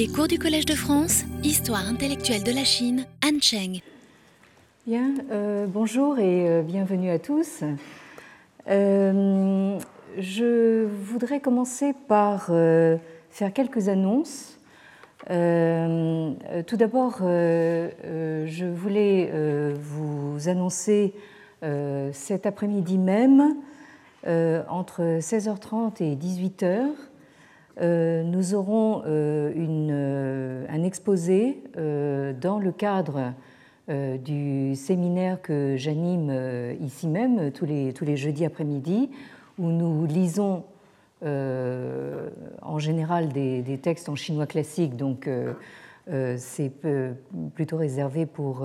Les cours du Collège de France, Histoire intellectuelle de la Chine, Anne Cheng. Bien, euh, bonjour et euh, bienvenue à tous. Euh, je voudrais commencer par faire quelques annonces. tout d'abord, je voulais vous annoncer cet après-midi même, entre 16h30 et 18h, euh, nous aurons euh, euh, un exposé dans le cadre du séminaire que j'anime ici même tous les, tous les jeudis après-midi, où nous lisons en général des, textes en chinois classique, donc c'est plutôt réservé pour,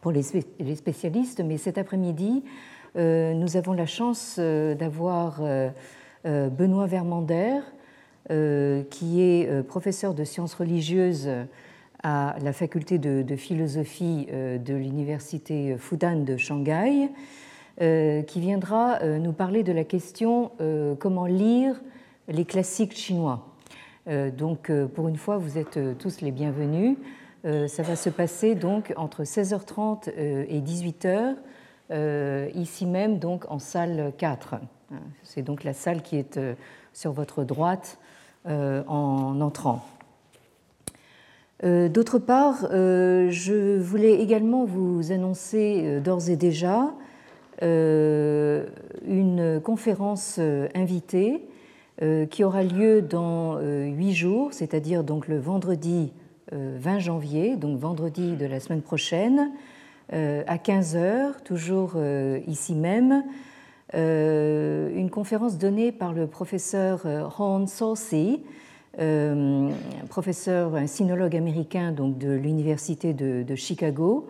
pour les, spécialistes. Mais cet après-midi, nous avons la chance d'avoir Benoît Vermander, euh, qui est euh, professeur de sciences religieuses à la faculté de, philosophie euh, de l'université Fudan de Shanghai, qui viendra nous parler de la question comment lire les classiques chinois. Donc, pour une fois, vous êtes tous les bienvenus. Ça va se passer donc entre 16h30 et 18h, ici même, donc en salle 4. C'est donc la salle qui est sur votre droite euh, en entrant. Euh, d'autre part, euh, je voulais également vous annoncer d'ores et déjà une conférence invitée qui aura lieu dans huit jours, c'est-à-dire donc le vendredi 20 janvier, donc vendredi de la semaine prochaine, à 15 heures, toujours ici même, euh, une conférence donnée par le professeur euh, Ron Saucy, euh, professeur, un sinologue américain donc de l'université de, Chicago,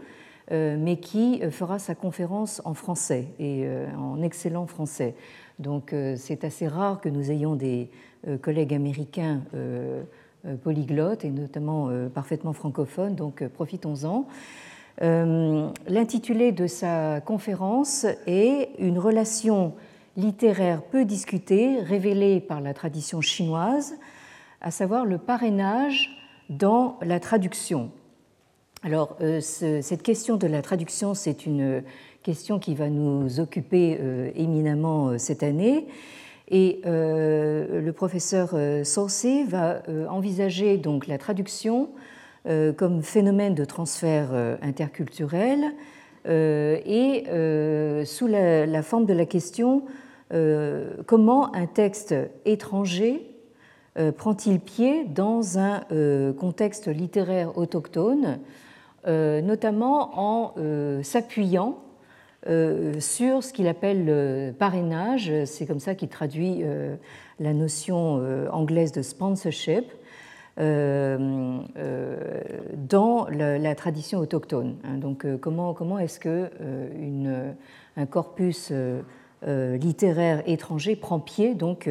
mais qui fera sa conférence en français et en excellent français. Donc c'est assez rare que nous ayons des collègues américains polyglottes et notamment parfaitement francophones, donc profitons-en. Euh, l'intitulé de sa conférence est Une relation littéraire peu discutée, révélée par la tradition chinoise, à savoir le parrainage dans la traduction. Alors, euh, cette question de la traduction, c'est une question qui va nous occuper euh, éminemment cette année. Et le professeur Saucé va envisager donc la traduction comme phénomène de transfert euh, interculturel euh, et sous la, forme de la question comment un texte étranger prend-il pied dans un contexte littéraire autochtone, notamment en s'appuyant sur ce qu'il appelle le parrainage, c'est comme ça qu'il traduit la notion anglaise de sponsorship, euh, euh, dans la, tradition autochtone. Hein. Donc, euh, comment, comment est-ce que un corpus littéraire étranger prend pied donc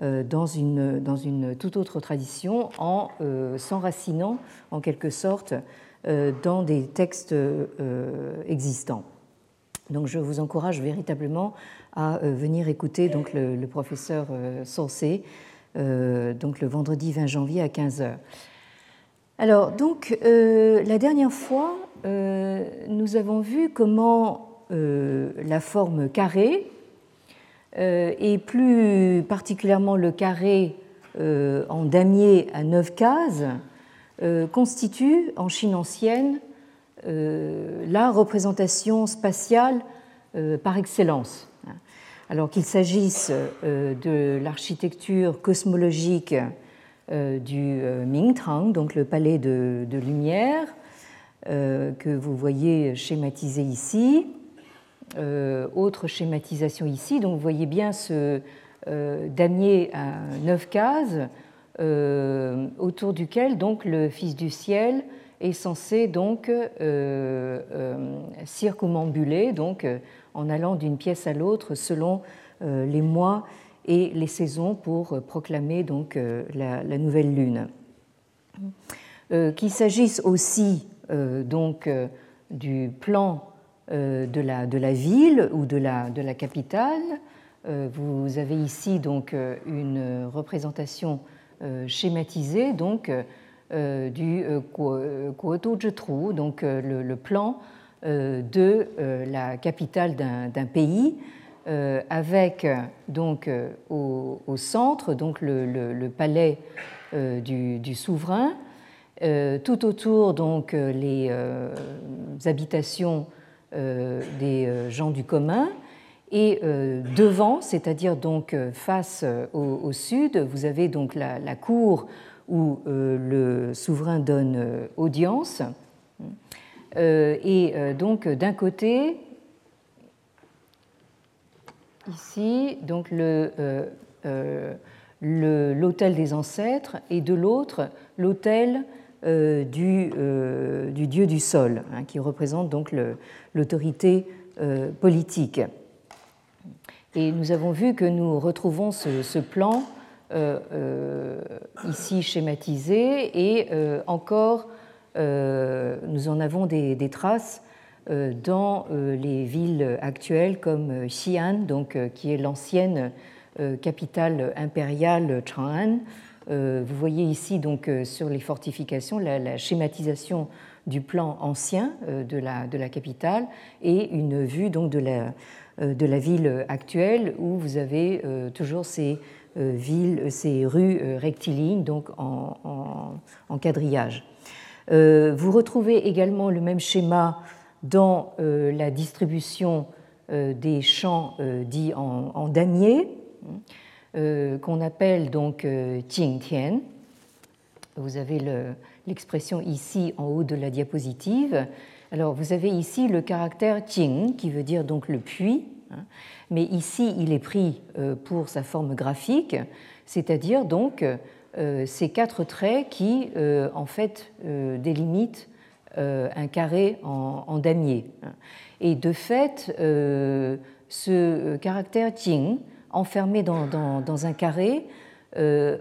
dans une, dans une toute autre tradition en s'enracinant en quelque sorte dans des textes existants. Donc je vous encourage véritablement à venir écouter donc le, le professeur Sensé euh, donc le vendredi 20 janvier à 15h. Alors, donc, euh, la dernière fois, euh, nous avons vu comment la forme carrée, et plus particulièrement le carré en damier à 9 cases, constitue en Chine ancienne la représentation spatiale par excellence alors qu'il s'agisse euh, de l'architecture cosmologique euh, du euh, Mingtang, donc le palais de, lumière, que vous voyez schématisé ici. autre schématisation ici, donc vous voyez bien ce damier à neuf cases autour duquel donc le Fils du ciel est censé donc circumambuler, donc en allant d'une pièce à l'autre selon euh, les mois et les saisons pour proclamer donc euh, la, nouvelle lune. Euh, qu'il s'agisse aussi donc du plan de la, ville ou de la, capitale, vous avez ici donc une représentation schématisée donc du Guodu donc le, plan de la capitale d'un pays, avec donc au, centre donc le, palais du, souverain, tout autour donc les habitations des gens du commun et euh, devant, c'est-à-dire donc euh, face euh, au, sud, vous avez donc la, cour où le souverain donne audience. Et donc d'un côté, ici, donc l'autel des ancêtres, et de l'autre, l'autel du, du, dieu du sol, hein, qui représente donc l'autorité politique. Et nous avons vu que nous retrouvons ce, plan euh, euh, ici schématisé et euh, encore nous en avons des, traces dans les villes actuelles comme Xi'an, donc, qui est l'ancienne capitale impériale Chang'an. Vous voyez ici donc sur les fortifications la, schématisation du plan ancien de la, capitale et une vue donc de la, euh, ville actuelle où vous avez euh, toujours ces euh, villes, ces rues rectilignes, donc en, quadrillage. Vous retrouvez également le même schéma dans la distribution des champs dits en, damier, qu'on appelle donc Jingtian. Vous avez l'expression ici en haut de la diapositive. Alors vous avez ici le caractère Jing qui veut dire donc le puits, hein. mais ici il est pris euh, pour sa forme graphique, c'est-à-dire donc euh, ces quatre traits qui euh, en fait délimitent un carré en, damier. Et de fait, ce caractère Jing enfermé dans, un carré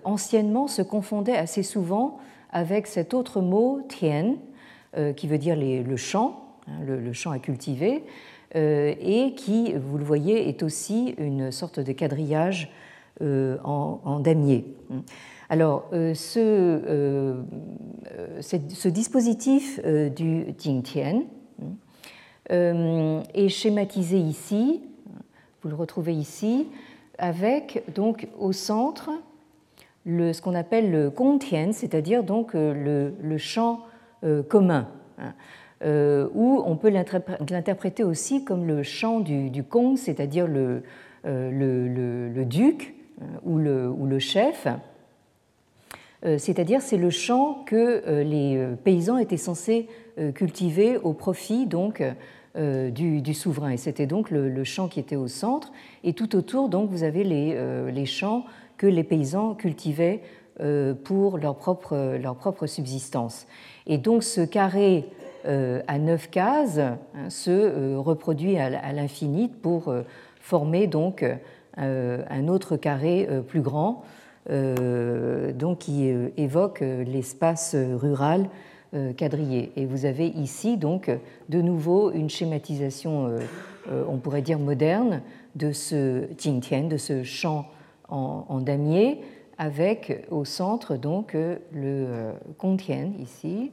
anciennement se confondait assez souvent avec cet autre mot euh, qui veut dire le champ, hein, le, champ à cultiver, euh, et qui, vous le voyez, est aussi une sorte de quadrillage euh, en, damier. Alors, ce, ce, dispositif du Jingtian est schématisé ici, vous le retrouvez ici, avec donc au centre ce qu'on appelle le Gongtian, c'est-à-dire donc le, champ euh, commun, hein, euh, ou on peut l'interpréter aussi comme le chant du, du Kong, c'est-à-dire le, euh, duc le, ou le chef. C'est-à-dire c'est le champ que les paysans étaient censés cultiver au profit donc du, souverain. Et c'était donc le, champ qui était au centre. Et tout autour, donc, vous avez les, champs que les paysans cultivaient pour leur propre, leur propre subsistance. Et donc ce carré euh, à neuf cases hein, se euh, reproduit à l'infini pour euh, former donc un autre carré plus grand, donc qui évoque l'espace rural quadrillé. Et vous avez ici donc de nouveau une schématisation, on pourrait dire moderne, de ce Jingtian, de ce champ en, damier, avec au centre donc le Gongtian ici,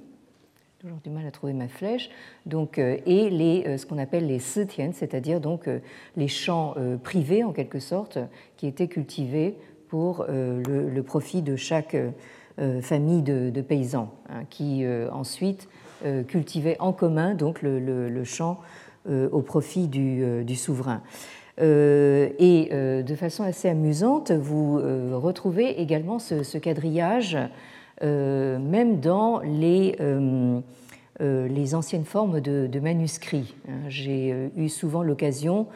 toujours du mal à trouver ma flèche, donc, euh, et les, euh, ce qu'on appelle les sitiens, c'est-à-dire donc euh, les champs privés en quelque sorte qui étaient cultivés pour le, profit de chaque famille de, paysans, hein, qui ensuite cultivaient en commun donc le, champ au profit du, souverain. et de façon assez amusante, vous retrouvez également ce, quadrillage euh, même dans les, euh, euh, les anciennes formes de, manuscrits. Hein. J'ai eu souvent l'occasion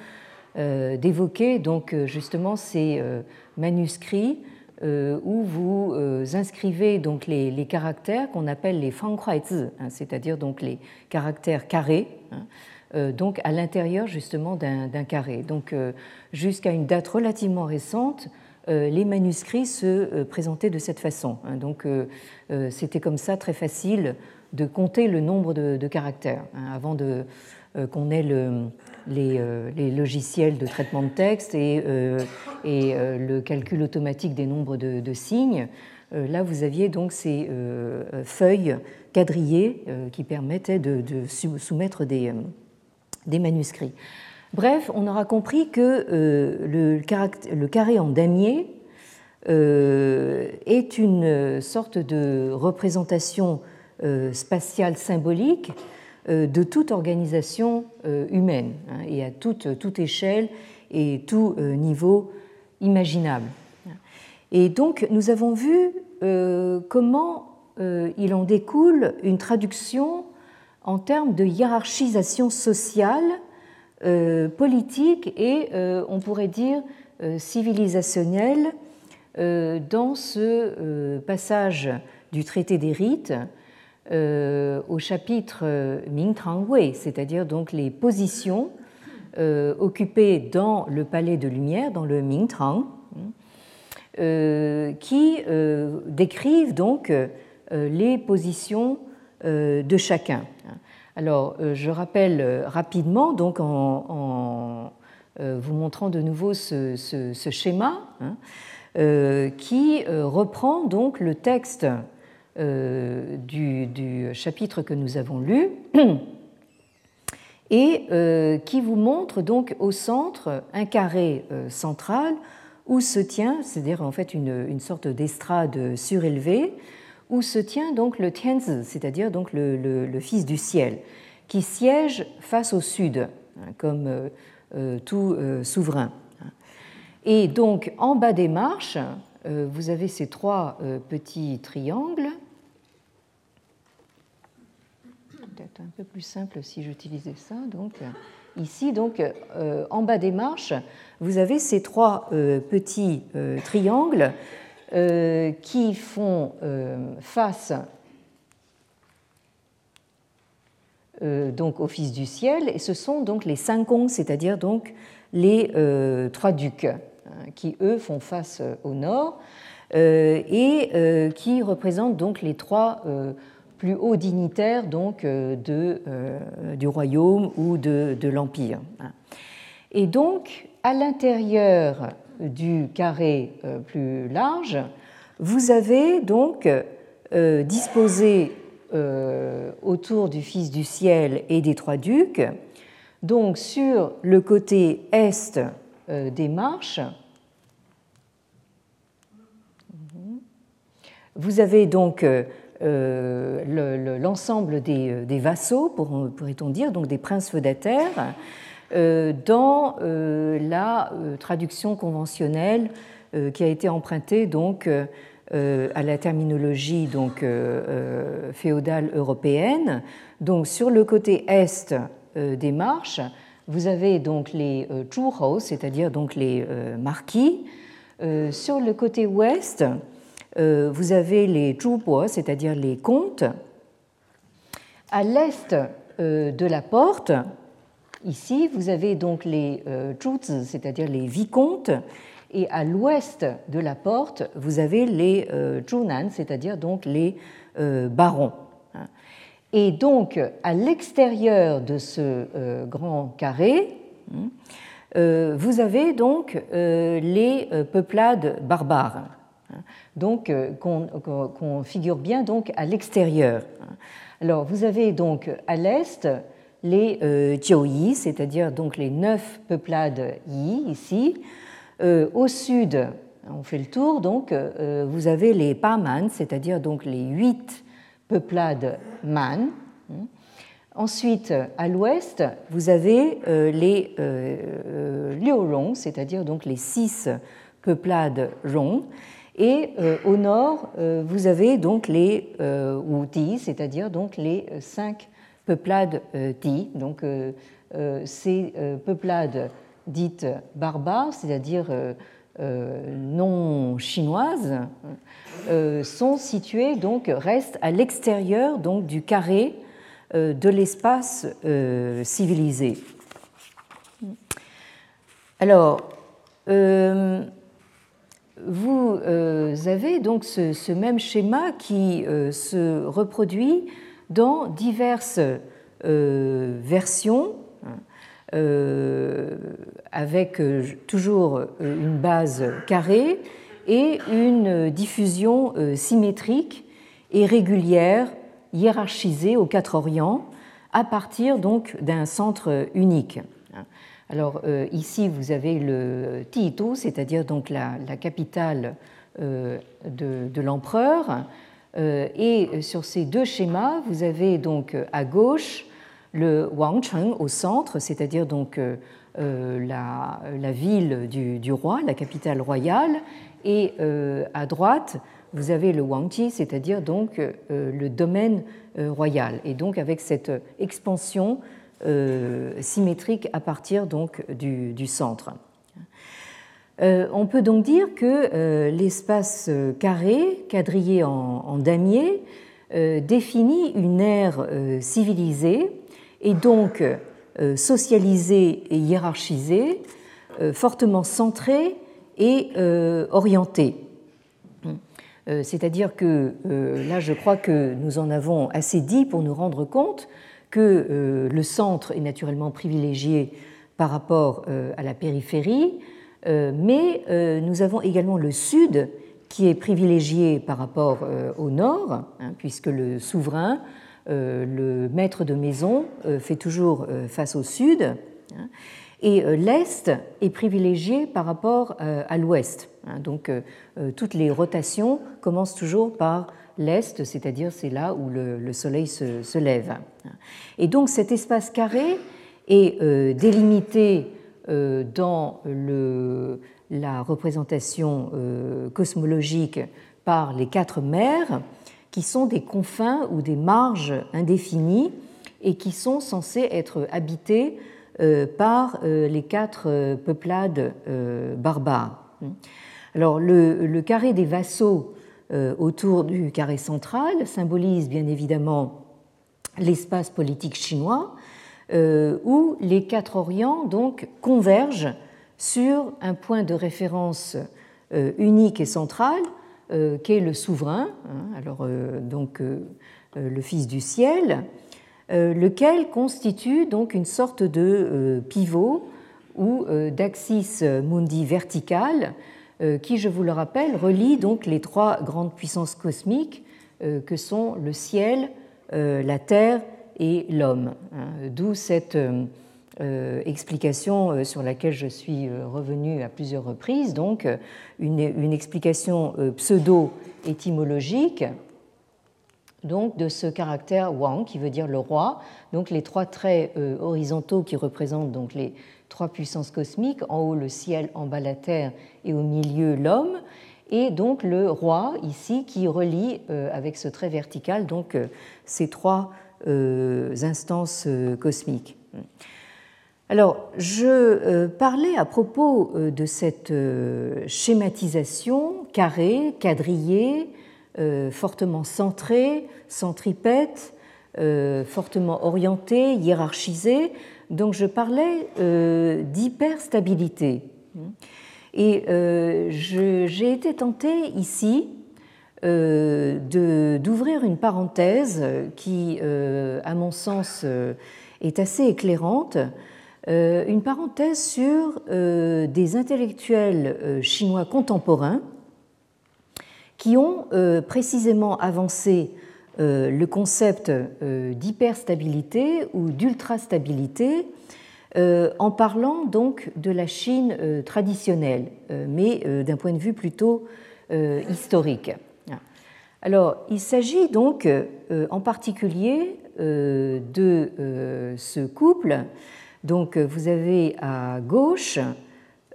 d'évoquer donc justement ces manuscrits où vous inscrivez donc les, caractères qu'on appelle les fanghuaizi, hein, c'est-à-dire donc les caractères carrés, hein, donc à l'intérieur justement d'un carré. Donc jusqu'à une date relativement récente, euh, les manuscrits se euh, présentaient de cette façon. Hein. Donc euh, c'était comme ça très facile de compter le nombre de, caractères hein, avant de qu'on ait les, logiciels de traitement de texte et, le calcul automatique des nombres de, signes. là, vous aviez donc ces feuilles quadrillées qui permettaient de, soumettre des, manuscrits. Bref, on aura compris que le, carré en damier est une sorte de représentation spatiale symbolique de toute organisation humaine hein, et à toute, toute échelle et tout niveau imaginable. Et donc nous avons vu euh, comment euh, il en découle une traduction en termes de hiérarchisation sociale, euh, politique et on pourrait dire civilisationnelle dans ce passage du traité des rites au chapitre Mingtang Wei, c'est-à-dire donc les positions occupées dans le palais de lumière, dans le Mingtang, euh, qui euh, décrivent donc euh, les positions de chacun. Alors, je rappelle rapidement, donc en, vous montrant de nouveau ce, schéma, hein, qui reprend donc le texte du, du, chapitre que nous avons lu et qui vous montre donc au centre un carré central où se tient, c'est-à-dire en fait une, sorte d'estrade surélevée, où se tient donc le Tianzi, c'est-à-dire donc le, Fils du ciel, qui siège face au sud, hein, comme euh, euh, tout euh, souverain. Et donc en bas des marches, vous avez ces trois petits triangles. Peut-être un peu plus simple si j'utilisais ça. Donc ici, donc en bas des marches, vous avez ces trois euh, petits euh, triangles euh, qui font face donc au Fils du ciel, et ce sont donc les cinq ongs, c'est-à-dire donc les trois ducs, hein, qui eux font face au nord et qui représentent donc les trois plus hauts dignitaires donc de, du royaume ou de, l'empire. Et donc à l'intérieur du carré euh, plus large, vous avez donc euh, disposé euh, autour du Fils du ciel et des trois ducs, donc sur le côté est des marches, vous avez donc l'ensemble des, vassaux, pourrait-on dire, donc des princes feudataires, euh, dans euh, la euh, traduction conventionnelle qui a été empruntée donc à la terminologie donc féodale européenne. Donc sur le côté est des marches, vous avez donc les churros, c'est-à-dire donc les marquis. Sur le côté ouest, vous avez les zhubo, c'est-à-dire les comtes. À l'est de la porte, Ici, vous avez donc les euh, c'est-à-dire les vicomtes, et à l'ouest de la porte, vous avez les euh, c'est-à-dire donc les euh, barons. Et donc, à l'extérieur de ce euh, grand carré, hein, vous avez donc les peuplades barbares, hein, donc qu'on figure bien donc à l'extérieur. Alors, vous avez donc à l'est les euh, c'est-à-dire donc les neuf peuplades Yi ici. Euh, au sud, on fait le tour, donc euh, vous avez les Paman, c'est-à-dire donc les huit peuplades Man. Ensuite, à l'ouest, vous avez les Liurong, c'est-à-dire donc les six peuplades Rong. Et au nord, vous avez donc les Wuti, c'est-à-dire donc les cinq peuplades euh, donc euh, euh, ces peuplades dites barbares, c'est-à-dire non chinoises, sont situées, donc restent à l'extérieur donc du carré de l'espace civilisé. Alors, vous avez donc ce, même schéma qui se reproduit dans diverses euh, versions, euh, avec euh, toujours une base carrée, et une diffusion symétrique et régulière, hiérarchisée aux quatre Orients, à partir donc d'un centre unique. Alors ici, vous avez le Tiitu, c'est-à-dire donc la, capitale de, de l'empereur, et sur ces deux schémas, vous avez donc à gauche le Wangcheng au centre, c'est-à-dire donc euh, euh, la, ville du, roi, la capitale royale, et euh, à droite, vous avez le Wangji, c'est-à-dire donc le domaine royal, et donc avec cette expansion symétrique à partir du, centre. on peut donc dire que l'espace carré, quadrillé en, en damier, définit une ère civilisée et donc euh, socialisé et hiérarchisé, euh, fortement centré et euh, orienté. C'est-à-dire que là, je crois que nous en avons assez dit pour nous rendre compte que le centre est naturellement privilégié par rapport à la périphérie, mais nous avons également le sud qui est privilégié par rapport au nord, hein, puisque le souverain euh, le maître de maison euh, fait toujours euh, face au sud, hein, et l'est est privilégié par rapport à l'ouest. Hein. Donc toutes les rotations commencent toujours par l'est, c'est-à-dire c'est là où le, soleil se, lève. Et donc cet espace carré est délimité dans le, la représentation cosmologique par les quatre mers qui sont des confins ou des marges indéfinies et qui sont censés être habités euh, par euh, les quatre euh, peuplades barbares. Alors le, carré des vassaux autour du carré central symbolise bien évidemment l'espace politique chinois où les quatre Orients donc convergent sur un point de référence unique et central euh, qu'est le souverain, hein, alors euh, donc euh, le Fils du ciel, lequel constitue donc une sorte de pivot ou d'axis mundi vertical qui, je vous le rappelle, relie donc les trois grandes puissances cosmiques que sont le ciel, la terre et l'homme. Hein. D'où cette euh, explication euh, sur laquelle je suis euh, revenu à plusieurs reprises, donc une, explication pseudo-étymologique donc de ce caractère Wang qui veut dire le roi, donc les trois traits horizontaux qui représentent donc les trois puissances cosmiques, en haut le ciel, en bas la terre et au milieu l'homme, et donc le roi ici qui relie avec ce trait vertical donc ces trois instances cosmiques. Alors, je euh, parlais à propos euh, de cette euh, schématisation carrée, quadrillée, fortement centrée, centripète, fortement orientée, hiérarchisée. Donc, je parlais d'hyperstabilité. Et j'ai été tentée ici d'ouvrir une parenthèse qui, à mon sens, est assez éclairante euh, une parenthèse sur euh, des intellectuels euh, chinois contemporains qui ont précisément avancé le concept d'hyperstabilité ou d'ultrastabilité en parlant donc de la Chine traditionnelle, mais d'un point de vue plutôt historique. Alors, il s'agit donc en particulier de ce couple donc euh, vous avez à gauche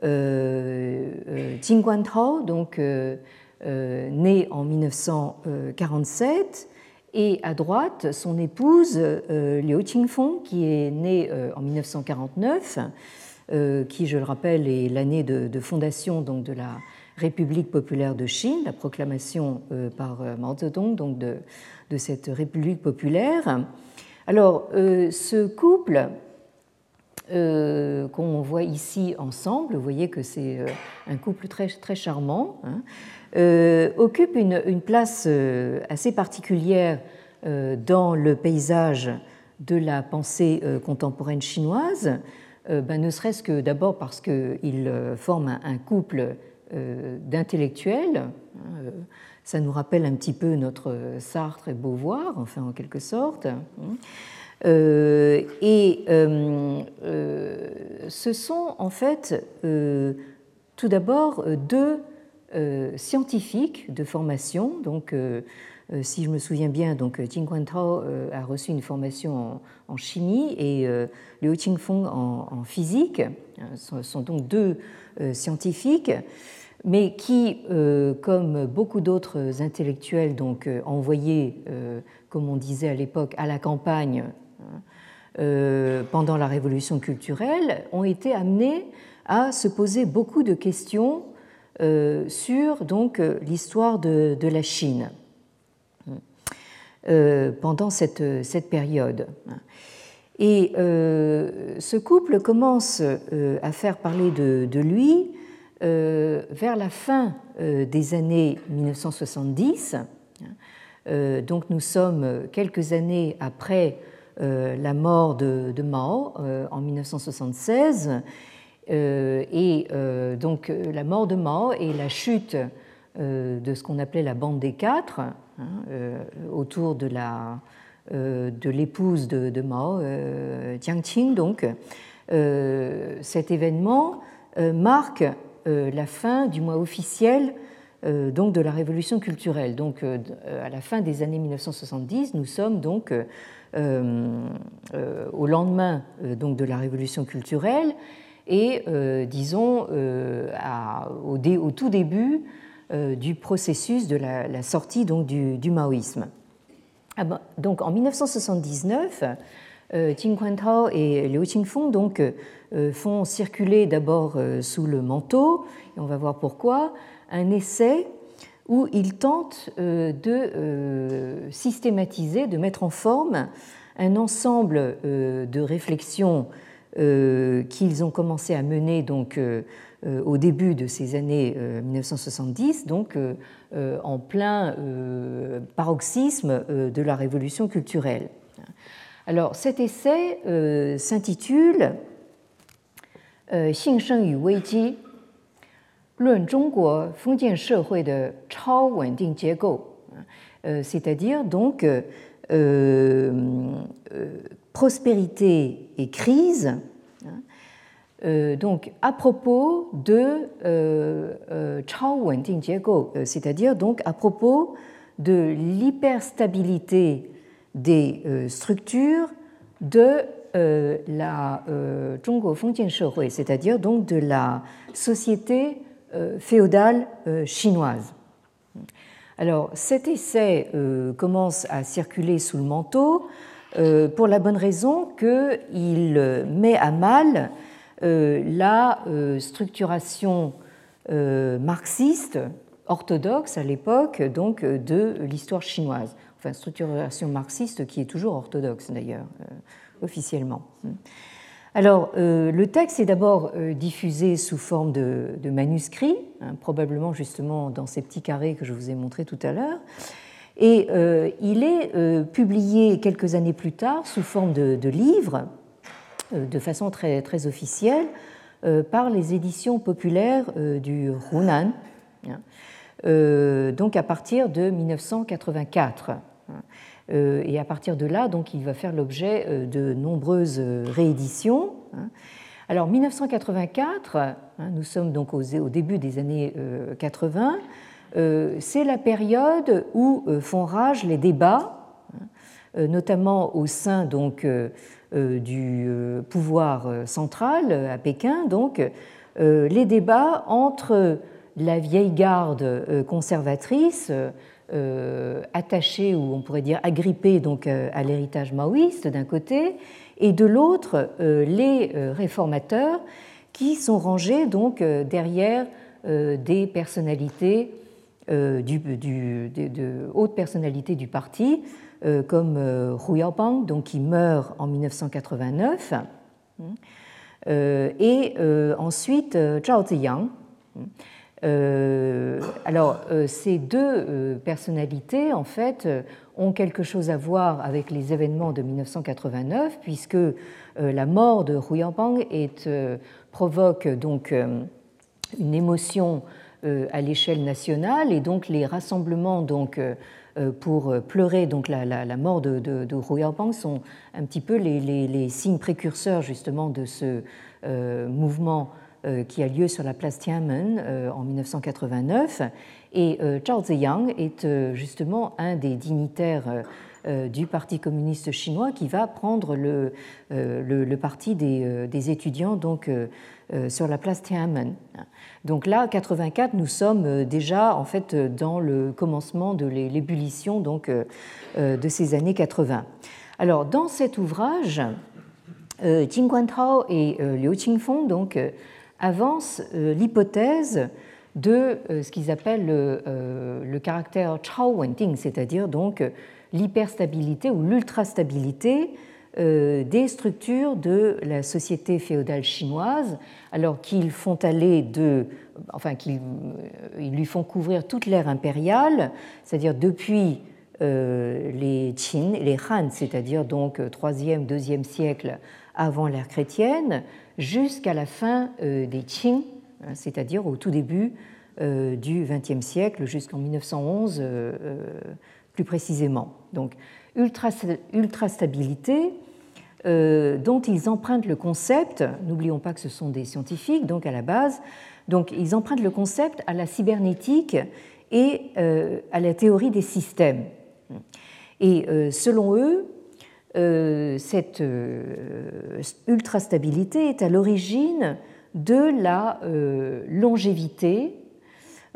euh, euh Jing Guantao, donc euh, né en 1947, et à droite son épouse Liu Qingfeng, qui est née en 1949, qui, je le rappelle, est l'année de, fondation donc, de la République populaire de Chine, la proclamation par Mao Zedong donc de, cette République populaire. Alors, ce couple euh, qu'on voit ici ensemble, vous voyez que c'est euh, un couple très, très charmant, hein, euh, occupe une, place assez particulière dans le paysage de la pensée contemporaine chinoise, ben, ne serait-ce que d'abord parce qu'ils forment un, couple d'intellectuels. Hein, ça nous rappelle un petit peu notre Sartre et Beauvoir, enfin en quelque sorte. Hein. et ce sont en fait tout d'abord deux scientifiques de formation, donc euh, si je me souviens bien, donc Tao euh, a reçu une formation en, chimie et euh, Liu Qingfeng en, en physique. Ce sont donc deux scientifiques, mais qui, comme beaucoup d'autres intellectuels, donc envoyés, comme on disait à l'époque, à la campagne hein, pendant la révolution culturelle, ont été amenés à se poser beaucoup de questions sur donc l'histoire de, de la Chine. Euh, pendant cette, cette, période. Et euh, ce couple commence euh, à faire parler de, de lui vers la fin des années 1970. donc nous sommes quelques années après la mort de Mao en 1976. Et donc la mort de Mao et la chute de ce qu'on appelait la bande des quatre, Hein, euh, autour de la euh, de l'épouse de, Mao, euh, Jiang Qing. Donc, cet événement marque la fin du mois officiel donc de la révolution culturelle. Donc, à la fin des années 1970, nous sommes donc au lendemain donc de la révolution culturelle et, disons, au, au, tout début euh, du processus de la, sortie donc, du, maoïsme. Ah ben, donc, en 1979, euh, Qin Tao et Liu Qingfeng donc, euh, font circuler d'abord sous le manteau, et on va voir pourquoi, un essai où ils tentent de systématiser, de mettre en forme un ensemble de réflexions qu'ils ont commencé à mener donc euh, au début de ces années 1970, euh, donc euh, en plein paroxysme de la révolution culturelle. Alors cet essai s'intitule Xingsheng yu Weiji, c'est-à-dire donc prospérité et crise euh, donc à propos de euh, euh, Chao Wending c'est-à-dire donc à propos de l'hyperstabilité des structures de la Zhongguo Fengjian c'est-à-dire donc de la société féodale chinoise. Alors cet essai commence à circuler sous le manteau pour la bonne raison qu'il met à mal euh, la euh, structuration euh, marxiste orthodoxe à l'époque donc de l'histoire chinoise. Enfin, structuration marxiste qui est toujours orthodoxe d'ailleurs, officiellement. Alors, le texte est d'abord diffusé sous forme de, de manuscrit, hein, probablement justement dans ces petits carrés que je vous ai montrés tout à l'heure, et il est publié quelques années plus tard sous forme de, de livre euh, de façon très, très officielle euh, par les éditions populaires euh, du Hunan, hein. donc à partir de 1984. Hein. Et à partir de là, donc, il va faire l'objet de nombreuses rééditions. Hein. Alors 1984, nous sommes donc au début des années 80, c'est la période où font rage les débats, notamment au sein euh, du euh, pouvoir euh, central à Pékin, donc les débats entre la vieille garde conservatrice, attachée ou on pourrait dire agrippée donc à l'héritage maoïste d'un côté, et de l'autre les réformateurs qui sont rangés donc derrière des personnalités du, de hautes personnalités du parti, euh, comme euh, Hu Yaobang, donc qui meurt en 1989, euh, et ensuite Zhao Ziyang. alors, ces deux personnalités, en fait, ont quelque chose à voir avec les événements de 1989, puisque la mort de Hu Yaobang provoque donc une émotion à l'échelle nationale et donc les rassemblements donc, pour pleurer donc, la, mort de, de, de sont un petit peu les, signes précurseurs justement de ce mouvement qui a lieu sur la place Tiananmen en 1989. Et Zhao Ziyang est justement un des dignitaires euh, du Parti communiste chinois qui va prendre le, euh, parti des, euh, des, étudiants donc, sur la place Tiananmen. Donc là, 84, nous sommes déjà en fait dans le commencement de l'ébullition donc de ces années 80. Alors dans cet ouvrage, Jing Guantao et Liu Qingfeng avancent l'hypothèse de ce qu'ils appellent le, caractère Chao Wenting, c'est-à-dire donc l'hyperstabilité ou l'ultrastabilité euh, des structures de la société féodale chinoise, alors qu'ils font aller de, enfin qu'ils euh, lui font couvrir toute l'ère impériale, c'est-à-dire depuis euh, les Qin, les Han, c'est-à-dire donc 3e, 2e siècle avant l'ère chrétienne, jusqu'à la fin des Qing, hein, c'est-à-dire au tout début du XXe siècle, jusqu'en 1911 plus précisément. Donc, ultra, stabilité, euh, dont ils empruntent le concept, n'oublions pas que ce sont des scientifiques, donc à la base, donc ils empruntent le concept à la cybernétique et euh, à la théorie des systèmes. Et euh, selon eux, cette ultra-stabilité est à l'origine de la longévité,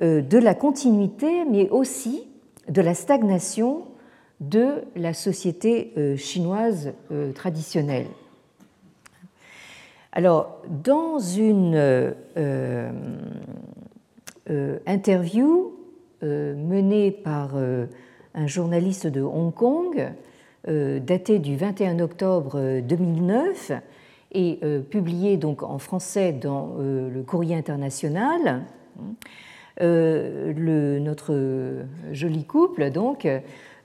de la continuité, mais aussi de la stagnation de la société euh, chinoise euh, traditionnelle. Alors, dans une euh, interview menée par un journaliste de Hong Kong, datée du 21 octobre 2009 et publiée donc en français dans le Courrier international, notre joli couple donc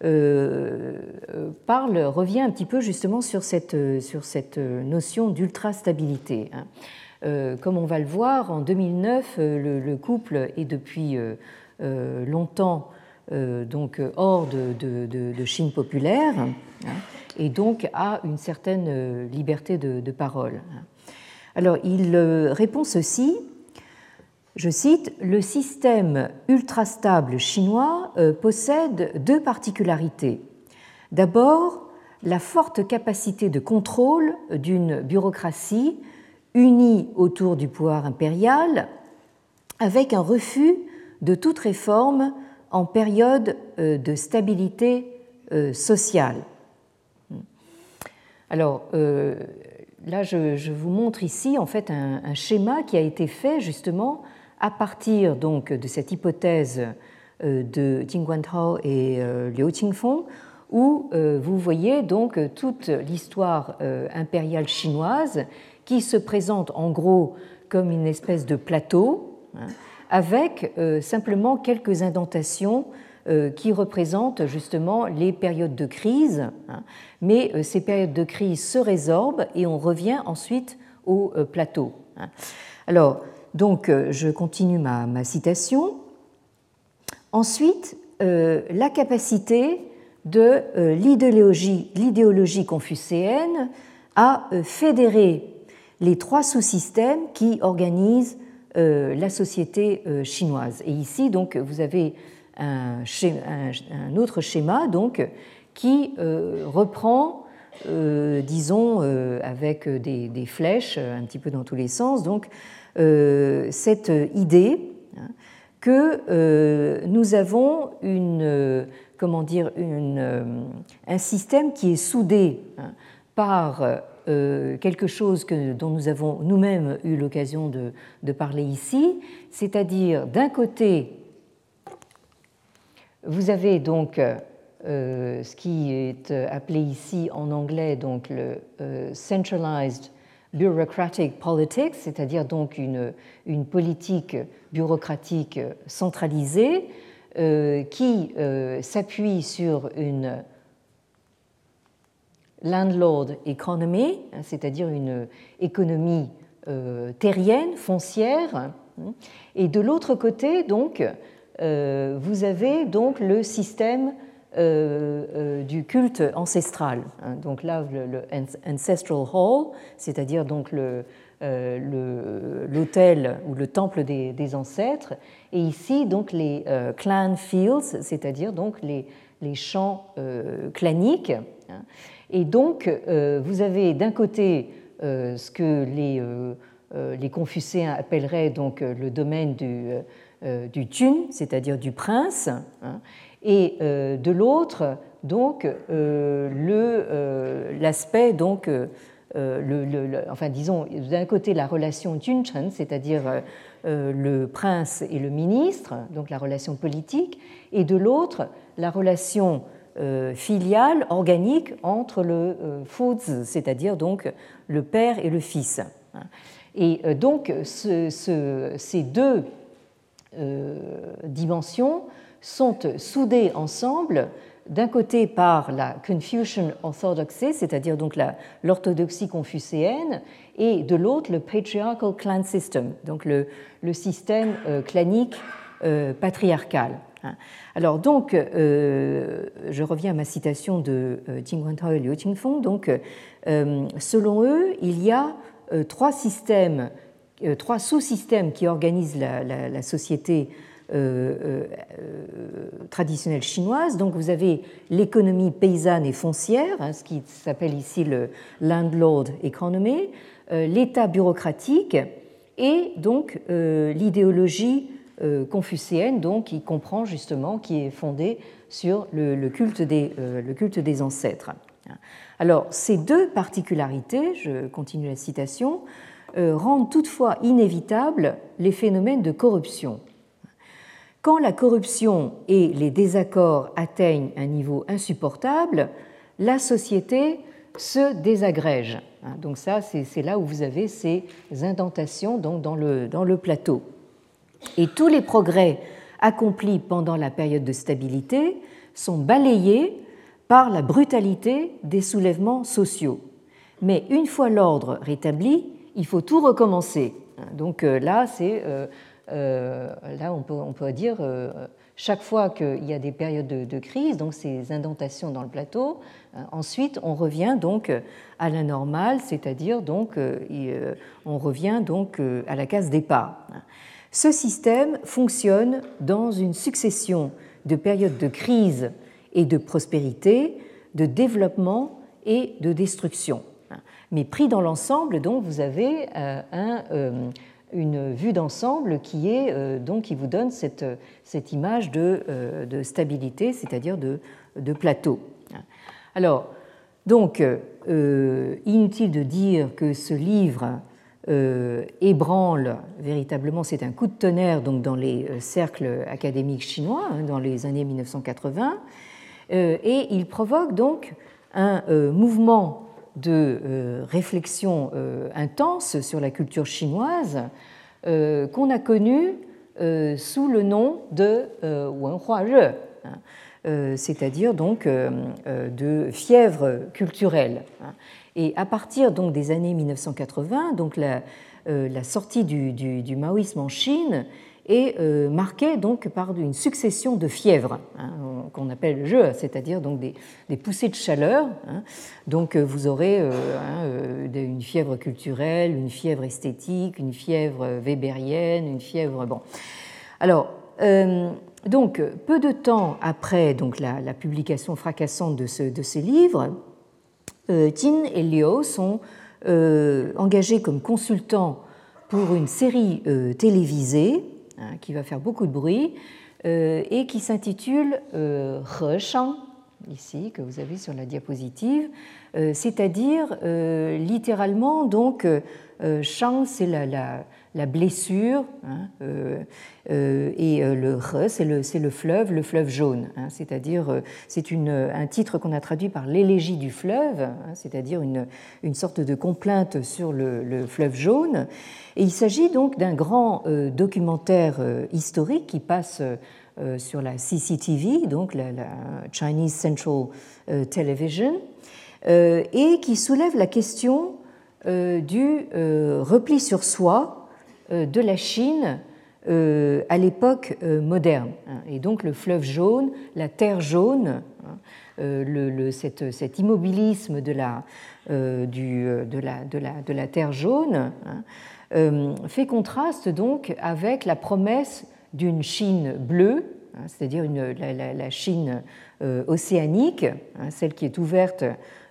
parle, revient un petit peu justement sur cette, sur cette notion d'ultra-stabilité. Hein. Euh, comme on va le voir, en 2009, le, couple est depuis longtemps donc hors de, de, Chine populaire hein, et donc a une certaine liberté de, parole. Hein. Alors il répond ceci je cite, Le système ultrastable chinois euh, possède deux particularités. D'abord, la forte capacité de contrôle d'une bureaucratie unie autour du pouvoir impérial, avec un refus de toute réforme en période euh, de stabilité euh, sociale. Alors, là, je, vous montre ici en fait un schéma qui a été fait justement à partir donc de cette hypothèse euh, de Jing Guanhao et euh, Liu Qingfeng, où euh, vous voyez donc toute l'histoire impériale chinoise qui se présente en gros comme une espèce de plateau, hein, avec simplement quelques indentations qui représentent justement les périodes de crise, hein. mais ces périodes de crise se résorbent et on revient ensuite au plateau. Hein. Alors, donc, euh, je continue ma, citation. Ensuite, euh, la capacité de euh, l'idéologie confucéenne à fédérer les trois sous-systèmes qui organisent la société chinoise. Et ici, donc, vous avez un, autre schéma donc, qui reprend, disons, avec des, des, flèches un petit peu dans tous les sens, donc, cette idée hein, que euh, nous avons une, euh, comment dire, un système qui est soudé hein, par quelque chose que, dont nous avons nous-mêmes eu l'occasion de, de, parler ici, c'est-à-dire d'un côté, vous avez donc ce qui est appelé ici en anglais donc le centralized bureaucratic politics, c'est-à-dire donc une, une, politique bureaucratique centralisée euh, qui euh, s'appuie sur une landlord economy, hein, c'est-à-dire une économie euh, terrienne, foncière, Et de l'autre côté, donc, vous avez donc le système du culte ancestral. Hein. Donc là, le, ancestral hall, c'est-à-dire donc l'autel ou le temple des, ancêtres, et ici donc les clan fields, c'est-à-dire donc les, champs claniques. Hein. Et donc, euh, vous avez d'un côté euh, ce que les, euh, les Confucéens appelleraient donc le domaine du, du Tun, c'est-à-dire du prince, hein, et de l'autre, donc, l'aspect donc le, enfin disons d'un côté la relation Junchen, c'est-à-dire le prince et le ministre, donc la relation politique, et de l'autre la relation euh, filiale, organique entre le euh, c'est-à-dire donc le père et le fils. Et euh, donc ces deux dimensions sont soudées ensemble d'un côté par la Confucian Orthodoxy, c'est-à-dire donc l'orthodoxie confucéenne, et de l'autre le Patriarchal Clan System, donc le, système clanique patriarcal. Alors donc, euh, je reviens à ma citation de euh, Jingguantao et Liu Qingfeng. Donc, euh, selon eux, il y a trois systèmes, trois sous-systèmes qui organisent la, société traditionnelle chinoise. Donc, vous avez l'économie paysanne et foncière, hein, ce qui s'appelle ici le landlord economy, l'État bureaucratique et donc l'idéologie euh, confucéenne, donc qui comprend justement, qui est fondée sur le, culte, des, euh, le culte des ancêtres. Alors, ces deux particularités, je continue la citation, euh, rendent toutefois inévitables les phénomènes de corruption. Quand la corruption et les désaccords atteignent un niveau insupportable, la société se désagrège. Donc ça, c'est là où vous avez ces indentations donc dans, le, dans le plateau. Et tous les progrès accomplis pendant la période de stabilité sont balayés par la brutalité des soulèvements sociaux. Mais une fois l'ordre rétabli, il faut tout recommencer. Donc euh, là, c'est euh, là on peut, dire chaque fois qu'il y a des périodes de, crise, donc ces indentations dans le plateau, ensuite on revient donc à la normale, c'est-à-dire donc on revient donc à la case départ. Ce système fonctionne dans une succession de périodes de crise et de prospérité, de développement et de destruction. Mais pris dans l'ensemble, donc, vous avez euh, euh, une vue d'ensemble qui est euh, donc qui vous donne cette, cette image de, de stabilité, c'est-à-dire de, de, plateau. Alors, donc, inutile de dire que ce livre euh, ébranle véritablement, c'est un coup de tonnerre donc, dans les euh, cercles académiques chinois hein, dans les années 1980, euh, et il provoque donc un mouvement de réflexion intense sur la culture chinoise qu'on a connu sous le nom de Wenhua hein, c'est-à-dire donc de fièvre culturelle. Hein. Et à partir donc des années 1980, donc la, euh, la sortie du, maoïsme en Chine est euh, marquée donc par une succession de fièvres hein, qu'on appelle jeu, c'est-à-dire donc des, poussées de chaleur. Hein. Donc euh, vous aurez hein, une fièvre culturelle, une fièvre esthétique, une fièvre weberienne, une fièvre bon. Alors donc peu de temps après donc la, publication fracassante de, ce, de euh, Tin et Liu sont euh, engagés comme consultants pour une série euh, télévisée hein, qui va faire beaucoup de bruit et qui s'intitule Shang, ici, que vous avez sur la diapositive, c'est-à-dire littéralement, donc, Shang, c'est la, la blessure, hein, euh, euh, et euh, le Re, c'est le, le, fleuve, le fleuve jaune. Hein, c'est-à-dire, c'est un titre qu'on a traduit par l'élégie du fleuve, hein, c'est-à-dire une, sorte de complainte sur le, fleuve jaune. Et il s'agit donc d'un grand documentaire historique qui passe sur la CCTV, donc la Chinese Central Television, et qui soulève la question du repli sur soi de la Chine à l'époque moderne. Hein. Et donc le fleuve jaune, la terre jaune, hein, le, cet immobilisme de la, du, de, la, de, la, de la, terre jaune hein, fait contraste donc avec la promesse d'une Chine bleue, c'est-à-dire la, Chine océanique, celle qui est ouverte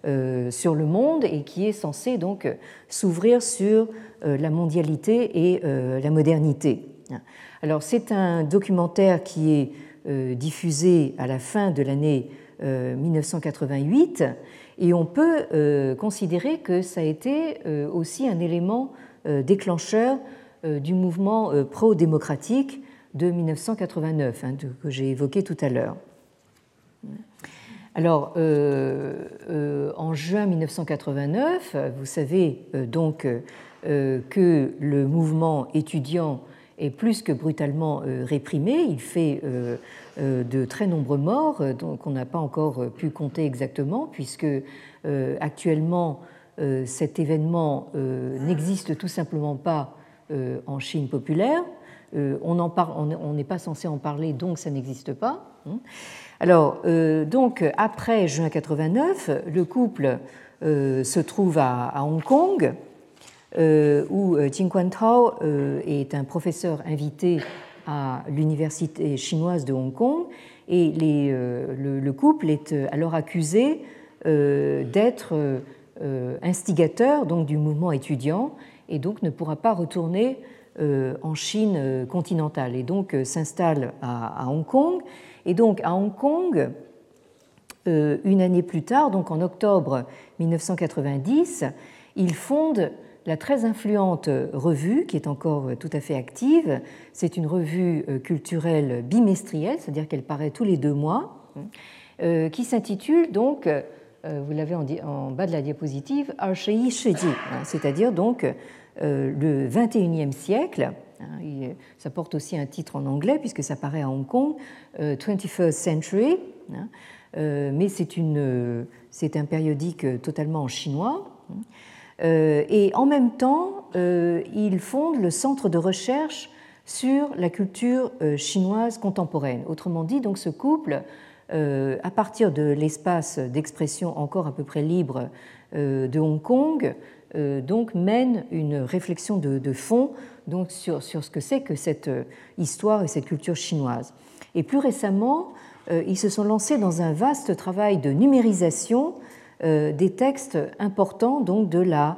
euh, sur le monde et qui est censé donc s'ouvrir sur euh, la mondialité et euh, la modernité. Alors c'est un documentaire qui est diffusé à la fin de l'année 1988 et on peut considérer que ça a été aussi un élément déclencheur du mouvement pro-démocratique de 1989 hein, que j'ai évoqué tout à l'heure. Alors, euh, euh, en juin 1989, vous savez euh, donc que le mouvement étudiant est plus que brutalement réprimé. Il fait de très nombreux morts, donc on n'a pas encore pu compter exactement, puisque actuellement cet événement n'existe tout simplement pas en Chine populaire. On n'est pas censé en parler, donc ça n'existe pas. Hein. Alors, euh, donc, après juin 89, le couple euh, se trouve à, Hong Kong, euh, où Jing Tao est un professeur invité à l'université chinoise de Hong Kong, et le, couple est alors accusé d'être instigateur donc, du mouvement étudiant et donc ne pourra pas retourner en Chine continentale et donc s'installe à Hong Kong et donc à Hong Kong, euh, une année plus tard, donc en octobre 1990, il fonde la très influente revue, qui est encore tout à fait active. C'est une revue euh, culturelle bimestrielle, c'est-à-dire qu'elle paraît tous les deux mois, euh, qui s'intitule donc, vous l'avez en bas de la diapositive, Arshei Shiji, hein, c'est-à-dire donc le 21e siècle, Hein, ça porte aussi un titre en anglais puisque ça paraît à Hong Kong, 21st euh, Century, hein, euh, mais c'est un périodique totalement en chinois. Hein. Euh, et en même temps, il fonde le centre de recherche sur la culture chinoise contemporaine. Autrement dit, donc ce couple, à partir de l'espace d'expression encore à peu près libre de Hong Kong, donc mène une réflexion de, fond donc sur, sur ce que c'est que cette euh, histoire et cette culture chinoise. Et plus récemment, euh, ils se sont lancés dans un vaste travail de numérisation euh, des textes importants donc de la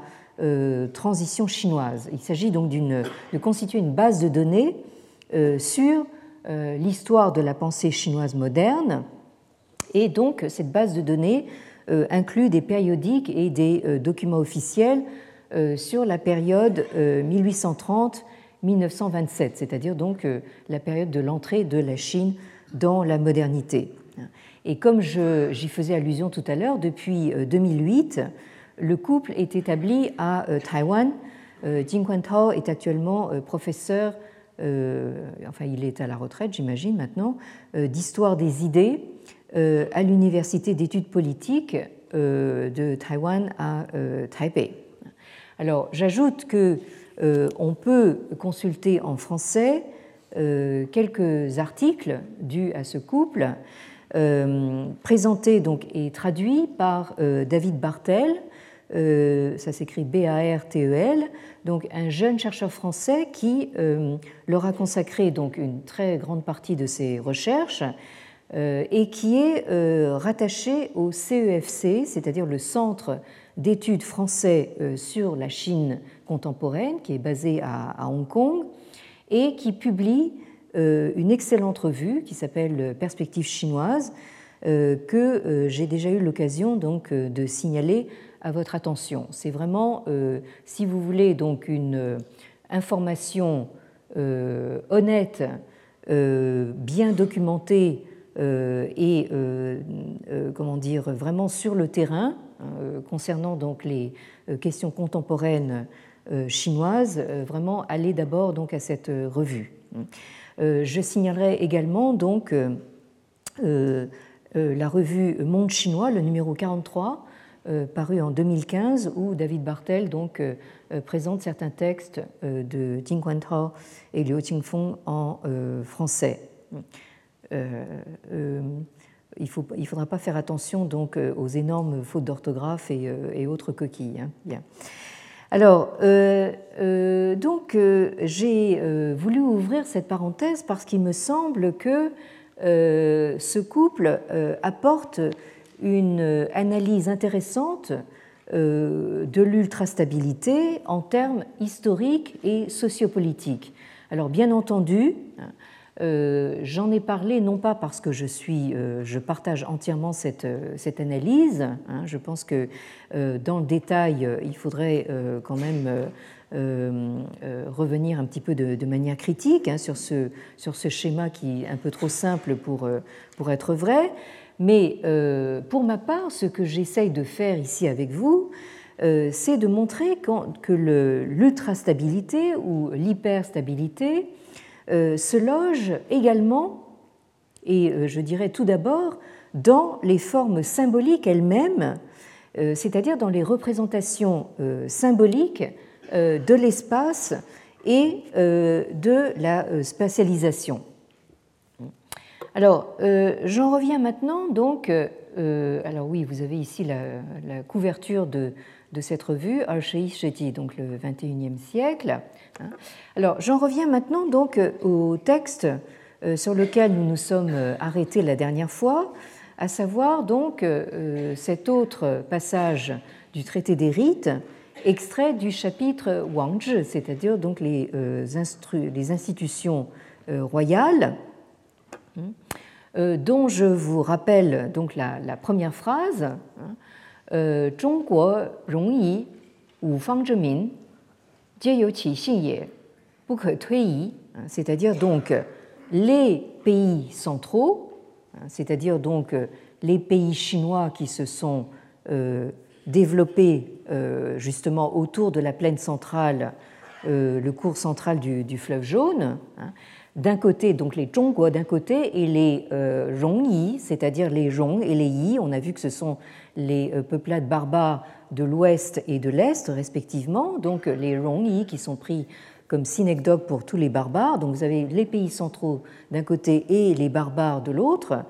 transition chinoise. Il s'agit donc de constituer une base de données sur l'histoire de la pensée chinoise moderne. Et donc cette base de données inclut des périodiques et des documents officiels euh, sur la période 1830-1927, euh, c'est-à-dire donc euh, la période de l'entrée de la Chine dans la modernité. Et comme j'y faisais allusion tout à l'heure, depuis 2008, le couple est établi à Taïwan. Jing Tao est actuellement professeur, enfin il est à la retraite j'imagine maintenant, d'histoire des idées à l'université d'études politiques de Taïwan à Taipei. Alors j'ajoute que euh, on peut consulter en français euh, quelques articles dus à ce couple, euh, présentés donc et traduits par David Bartel. ça s'écrit B-A-R-T-E-L, donc un jeune chercheur français qui leur a consacré donc une très grande partie de ses recherches et qui est rattaché au CEFC, c'est-à-dire le Centre d'études français euh, sur la Chine contemporaine, qui est basé à Hong Kong, et qui publie euh, une excellente revue qui s'appelle Perspectives chinoises, euh, que j'ai déjà eu l'occasion donc de signaler à votre attention. C'est vraiment, si vous voulez, donc une information honnête, bien documentée et comment dire vraiment sur le terrain euh, concernant donc les euh, questions contemporaines euh, chinoises, vraiment aller d'abord donc à cette revue. Je signalerai également donc la revue Monde chinois, le numéro 43, paru en 2015, où David Bartel donc, présente certains textes de Jing Tao et Liu Qingfeng en français. Il ne faudra pas faire attention donc aux énormes fautes d'orthographe et, autres coquilles. Hein. Alors, euh, euh, donc, euh, j'ai voulu ouvrir cette parenthèse parce qu'il me semble que ce couple apporte une analyse intéressante de l'ultrastabilité en termes historiques et sociopolitiques. Alors, bien entendu, euh, j'en ai parlé non pas parce que je suis, euh, je partage entièrement cette, euh, cette analyse. Hein, je pense que dans le détail, il faudrait quand même revenir un petit peu de, manière critique hein, sur, ce, sur ce schéma qui est un peu trop simple pour, pour être vrai. Mais pour ma part, ce que j'essaye de faire ici avec vous, c'est de montrer que l'ultrastabilité ou l'hyperstabilité se loge également, et euh, je dirais tout d'abord, dans les formes symboliques elles-mêmes, euh, c'est-à-dire dans les représentations symboliques de l'espace et de la spatialisation. Alors, j'en reviens maintenant donc. alors oui, vous avez ici la, couverture de, de, cette revue, Archei Shetty, donc le 21e siècle. Hein. Alors, j'en reviens maintenant donc euh, au texte euh, sur lequel nous nous sommes euh, arrêtés la dernière fois, à savoir donc cet autre passage du traité des rites, extrait du chapitre Wangzhi, c'est-à-dire donc les, les institutions royales, hein, dont je vous rappelle donc la, première phrase, hein, 中国容易五方之民 c'est-à-dire donc les pays centraux, hein, c'est-à-dire donc les pays chinois qui se sont euh, développés euh, justement autour de la plaine centrale, euh, le cours central du, fleuve jaune. Hein. d'un côté, donc les Zhongguo d'un côté, et les Rongyi, c'est-à-dire les Zhong et les Yi. On a vu que ce sont les peuplades barbares de l'ouest et de l'est, respectivement, donc les Rongyi qui sont pris comme synecdoque pour tous les barbares. Donc vous avez les pays centraux d'un côté et les barbares de l'autre.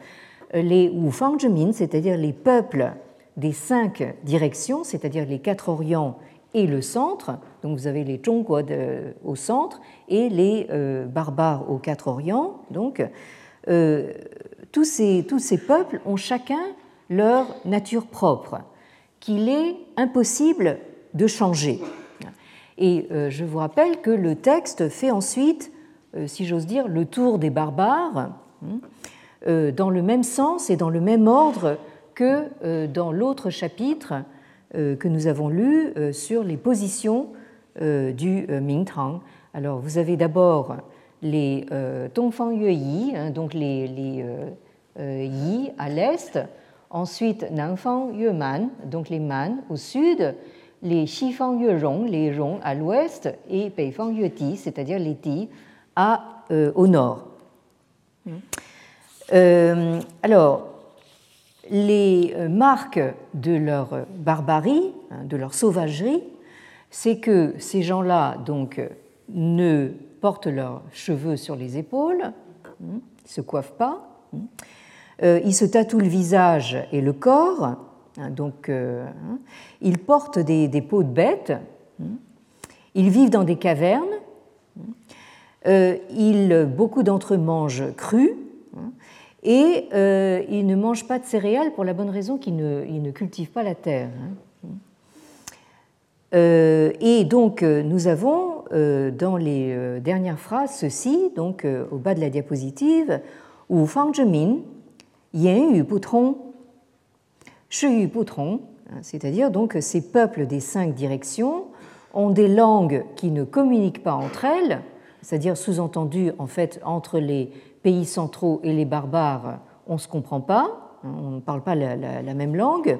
Les Wufangzhemin, c'est-à-dire les peuples des cinq directions, c'est-à-dire les quatre orients et le centre. Donc vous avez les Zhongguo au centre et les euh, barbares aux quatre orients. Donc euh, tous, ces, tous ces peuples ont chacun leur nature propre qu'il est impossible de changer. Et euh, je vous rappelle que le texte fait ensuite, euh, si j'ose dire, le tour des barbares, hein, euh, dans le même sens et dans le même ordre que dans l'autre chapitre que nous avons lu sur les positions du Mingtang. Alors, vous avez d'abord les Dongfang Yue hein, donc les, les Yi à l'est, Ensuite, Nanfang Man, donc les Man au sud, les Xifang Rong, les Rong à l'ouest, et Beifang Ti, c'est-à-dire les Ti, à, euh, au nord. Euh, alors, les euh, marques de leur barbarie, hein, de leur sauvagerie, c'est que ces gens-là donc ne portent leurs cheveux sur les épaules, ils ne se coiffent pas, euh, ils se tatouent le visage et le corps, hein, donc euh, hein. ils portent des, peaux de bêtes, hein. ils vivent dans des cavernes, euh, beaucoup d'entre eux mangent cru, et ils ne mangent pas de céréales pour la bonne raison qu'ils ne, cultivent pas la terre. et donc nous avons dans les dernières phrases ceci, donc au bas de la diapositive, où Fang Zhemin, c'est-à-dire donc ces peuples des cinq directions ont des langues qui ne communiquent pas entre elles, c'est-à-dire sous-entendu en fait entre les pays centraux et les barbares, on ne se comprend pas, hein, on ne parle pas la, même langue,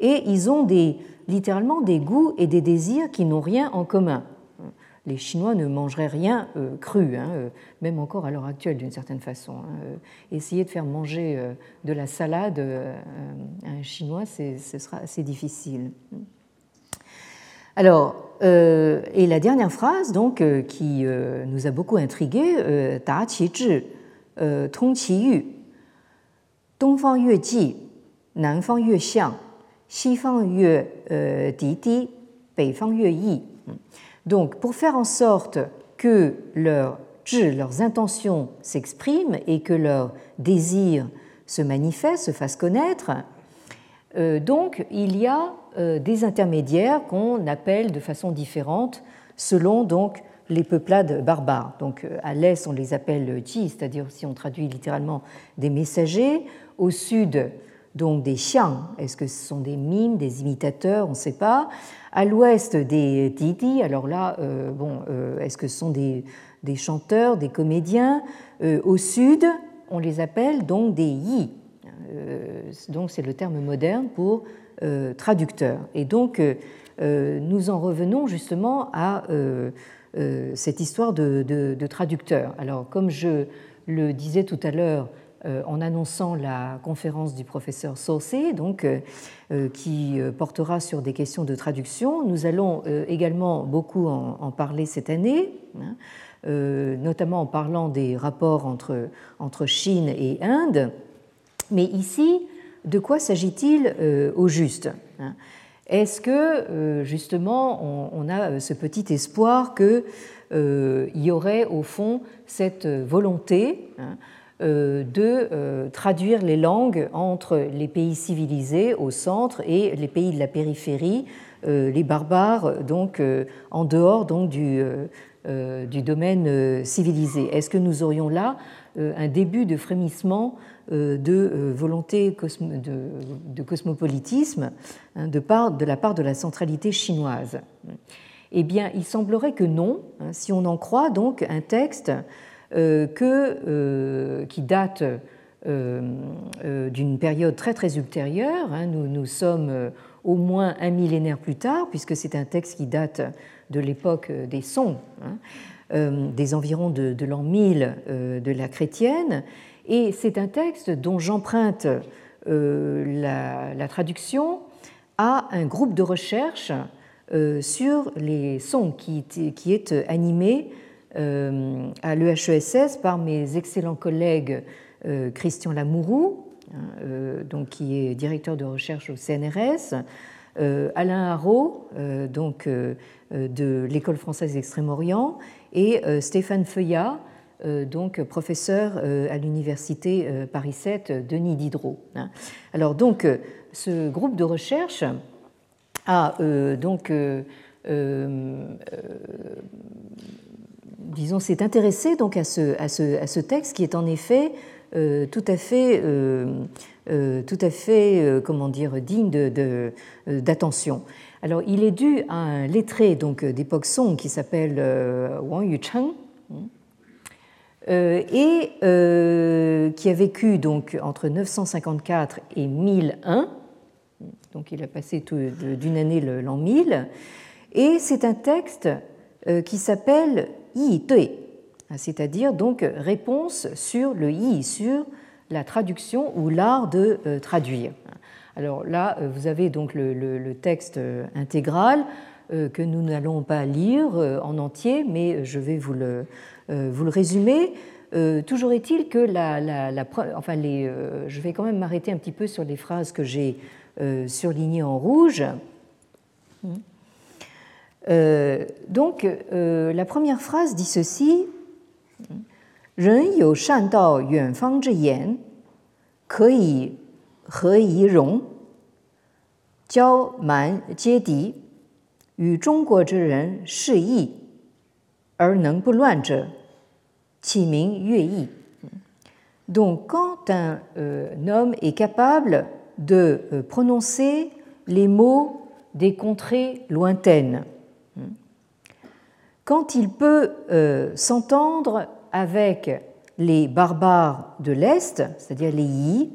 et ils ont des, littéralement des goûts et des désirs qui n'ont rien en commun. Les Chinois ne mangeraient rien cru, hein, même encore à l'heure actuelle d'une certaine façon. Hein. Essayer de faire manger de la salade à un Chinois, ce sera assez difficile. Alors, et la dernière phrase, donc, qui nous a beaucoup intrigués, Da Qi Zhi, Tong Qi Yu, Dong Fang Yue Ji, Nan Fang Yue Xiang, Xi Fang Yue Di Di, Fang Yue Yi. Donc, pour faire en sorte que leurs intentions s'expriment et que leurs désirs se manifestent, se fassent connaître, euh, il y a euh, des intermédiaires qu'on appelle de façon différente selon les peuplades barbares. Donc euh, à l'est on les appelle ji, c'est-à-dire si on traduit littéralement des messagers, au sud donc des xiang, est-ce que ce sont des mimes, des imitateurs, on ne sait pas. À l'ouest des didi, alors là, bon, est-ce que ce sont des, chanteurs, des comédiens? Au sud, on les appelle donc des yi, euh, donc c'est le terme moderne pour euh, traducteur. Et donc euh, nous en revenons justement à cette histoire de, traducteur. Alors comme je le disais tout à l'heure, en annonçant la conférence du professeur Saucé, donc, qui portera sur des questions de traduction. Nous allons également beaucoup en, parler cette année, hein, notamment en parlant des rapports entre, entre Chine et Inde. Mais ici, de quoi s'agit-il euh, au juste hein? Est-ce que euh, justement on a euh, ce petit espoir qu'il y aurait au fond cette volonté hein, de traduire les langues entre les pays civilisés au centre et les pays de la périphérie, les barbares donc en dehors donc du, du domaine civilisé. Est-ce que nous aurions là un début de frémissement euh, de euh, volonté de, cosmopolitisme hein, de, la part de la centralité chinoise? Eh bien, il semblerait que non, hein, si on en croit donc un texte euh, que, qui date d'une période très très ultérieure. Hein, nous, nous sommes au moins un millénaire plus tard, puisque c'est un texte qui date de l'époque des Song, des environs de, l'an 1000 de la chrétienne, et c'est un texte dont j'emprunte euh, la, traduction à un groupe de recherche euh, sur les sons qui, qui est animé euh, à l'EHESS par mes excellents collègues Christian Lamourou, hein, donc, qui est directeur de recherche au CNRS, Alain Haro, donc, de l'École française d'Extrême-Orient, et Stéphane Feuillat, euh, donc professeur euh, à l'université euh, Paris 7 Denis Diderot. Hein. Alors donc ce groupe de recherche a donc disons s'est intéressé donc à ce, à, ce, à ce, texte qui est en effet tout à fait tout à fait comment dire digne d'attention. Alors il est dû à un lettré donc d'époque Song qui s'appelle Wang Yucheng euh, et euh, qui a vécu donc entre 954 et 1001. Donc il a passé d'une année l'an 1000. Et c'est un texte euh, qui s'appelle Dui, c'est-à-dire donc réponse sur le Yi, sur la traduction ou l'art de traduire. Alors là, vous avez donc le texte intégral que nous n'allons pas lire en entier, mais je vais vous le, euh. Euh, toujours est-il que euh, je vais quand même m'arrêter un petit peu sur les phrases que j'ai surlignées en rouge. Donc, la première phrase dit ceci. Ren donc, quand un euh, homme est capable de euh, prononcer les mots des contrées lointaines, quand il peut euh, s'entendre avec les barbares de l'Est, c'est-à-dire les Yi,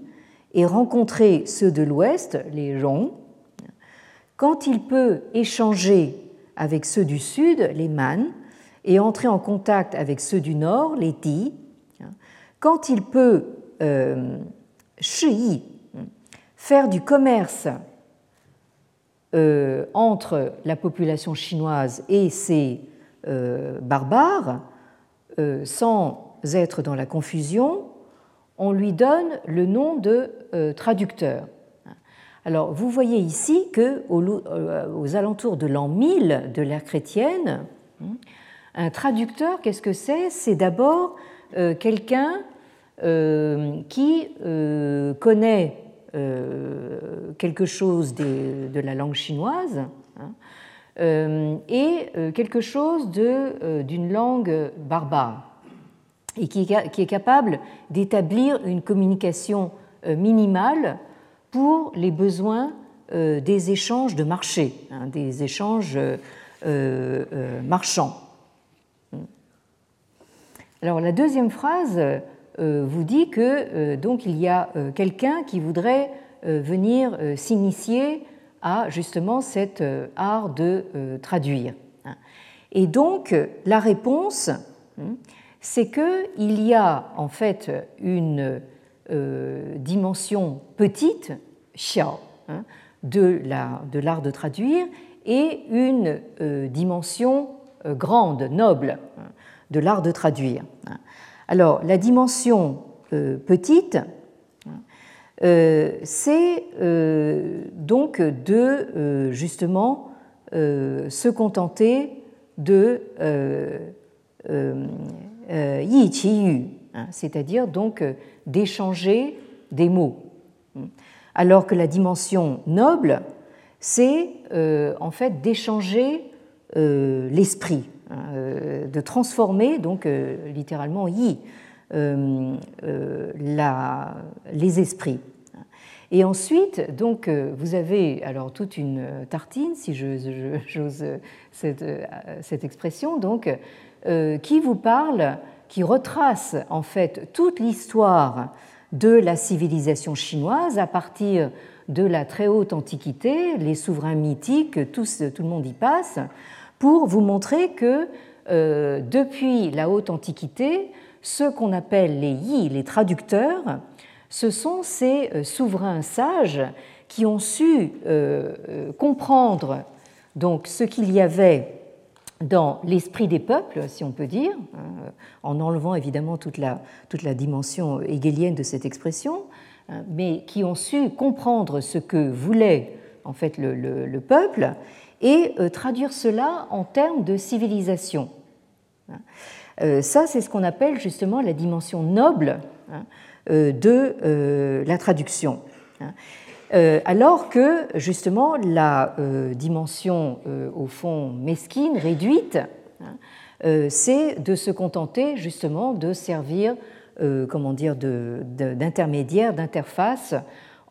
et rencontrer ceux de l'Ouest, les Rong, quand il peut échanger avec ceux du Sud, les Man, et entrer en contact avec ceux du nord, les Ti, quand il peut euh, faire du commerce euh, entre la population chinoise et ses euh, barbares, euh, sans être dans la confusion, on lui donne le nom de traducteur. Alors, vous voyez ici que aux alentours de l'an 1000 de l'ère chrétienne, un traducteur, qu'est-ce que c'est? C'est d'abord quelqu'un qui connaît euh, quelque chose de, la langue chinoise hein, euh, et euh, quelque chose d'une langue barbare et qui, est capable d'établir une communication minimale pour les besoins des échanges de marché, hein, des échanges marchands. Alors la deuxième phrase euh, vous dit que euh, donc il y a euh, quelqu'un qui voudrait venir s'initier à justement cet art de traduire. Et donc la réponse, hein, c'est qu'il y a en fait une dimension petite, xiao, hein, de l'art de traduire et une dimension grande, noble, hein, de l'art de traduire. Alors, la dimension euh, petite, euh, c'est euh, donc de justement se contenter de yi qi yu, hein, c'est-à-dire donc d'échanger des mots. Alors que la dimension noble, c'est en fait d'échanger l'esprit, euh, de transformer, donc euh, littéralement yi, euh, les esprits. Et ensuite, donc, vous avez alors toute une tartine, si j'ose cette, cette, expression, qui vous parle, qui retrace en fait toute l'histoire de la civilisation chinoise à partir de la très haute antiquité, les souverains mythiques, tout le monde y passe, pour vous montrer que euh, depuis la haute antiquité, ce qu'on appelle les yi, les traducteurs, ce sont ces euh, souverains sages qui ont su euh, comprendre donc ce qu'il y avait dans l'esprit des peuples, si on peut dire, en enlevant évidemment toute la, toute la dimension hegelienne de cette expression, mais qui ont su comprendre ce que voulait en fait le, le peuple et euh, traduire cela en termes de civilisation. Euh, ça, c'est ce qu'on appelle justement la dimension noble hein, euh, de la traduction. Alors que justement la dimension au fond mesquine, réduite, hein, c'est de se contenter justement de servir, comment dire, d'intermédiaire, d'interface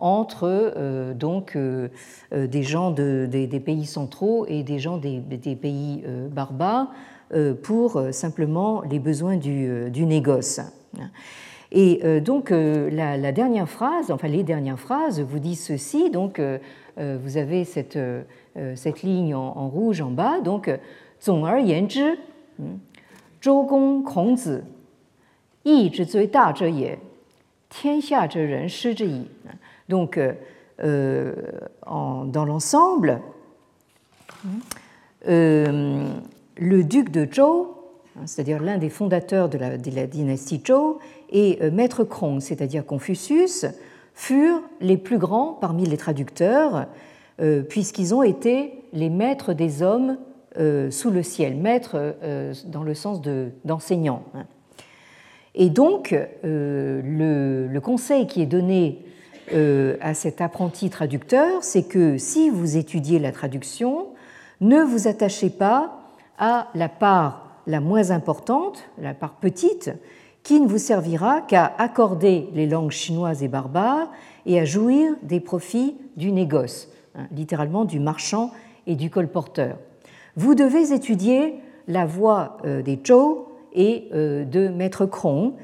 entre euh, donc, euh, euh, des gens des, pays centraux et des gens des, pays barbares pour simplement les besoins du, du négoce. Et euh, donc euh, la, dernière phrase, enfin les dernières phrases, vous disent ceci. Donc euh, vous avez cette, cette ligne en, rouge en bas. Donc, Donc, dans l'ensemble, le duc de Zhou, hein, c'est-à-dire l'un des fondateurs de la, dynastie Zhou, et maître Krong, c'est-à-dire Confucius, furent les plus grands parmi les traducteurs, puisqu'ils ont été les maîtres des hommes sous le ciel, maîtres dans le sens d'enseignants. Hein. Et donc, le, conseil qui est donné euh, à cet apprenti traducteur, c'est que si vous étudiez la traduction, ne vous attachez pas à la part la moins importante, la part petite, qui ne vous servira qu'à accorder les langues chinoises et barbares et à jouir des profits du négoce, hein, littéralement du marchand et du colporteur. Vous devez étudier la voie euh, des Zhou et euh, de Maître Krong,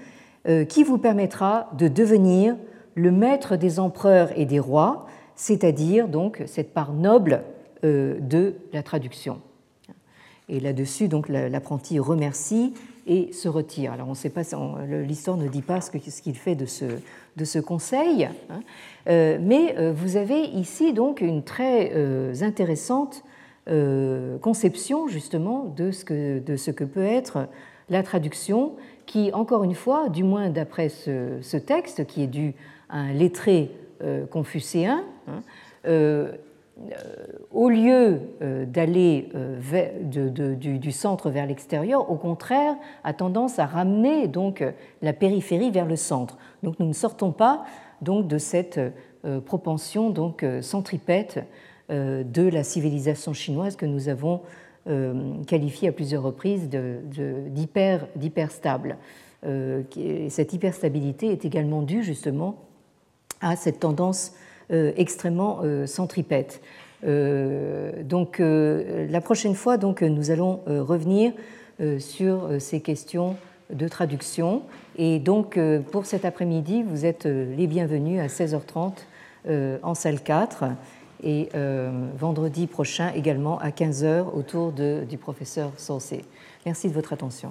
qui vous permettra de devenir le maître des empereurs et des rois, c'est-à-dire donc cette part noble euh, de la traduction. Et là-dessus, donc l'apprenti remercie et se retire. Alors on ne sait pas, l'histoire ne dit pas ce qu'il fait de ce, conseil, hein. euh, mais euh, vous avez ici donc une très euh, intéressante conception justement de ce, que, de ce que peut être la traduction, qui encore une fois, du moins d'après ce, texte, qui est dû à un lettré confucéen, hein, au lieu d'aller du, du, centre vers l'extérieur, au contraire, a tendance à ramener donc la périphérie vers le centre. Donc nous ne sortons pas donc de cette euh, propension donc euh, centripète euh, de la civilisation chinoise que nous avons qualifiée à plusieurs reprises d'hyper stable. Cette hyperstabilité est également due justement à cette tendance extrêmement centripète. Donc la prochaine fois, donc, nous allons revenir sur ces questions de traduction. Et donc, euh, pour cet après-midi, vous êtes euh, les bienvenus à 16h30 euh, en salle 4 et vendredi prochain également à 15h autour de, du professeur Saucé. Merci de votre attention.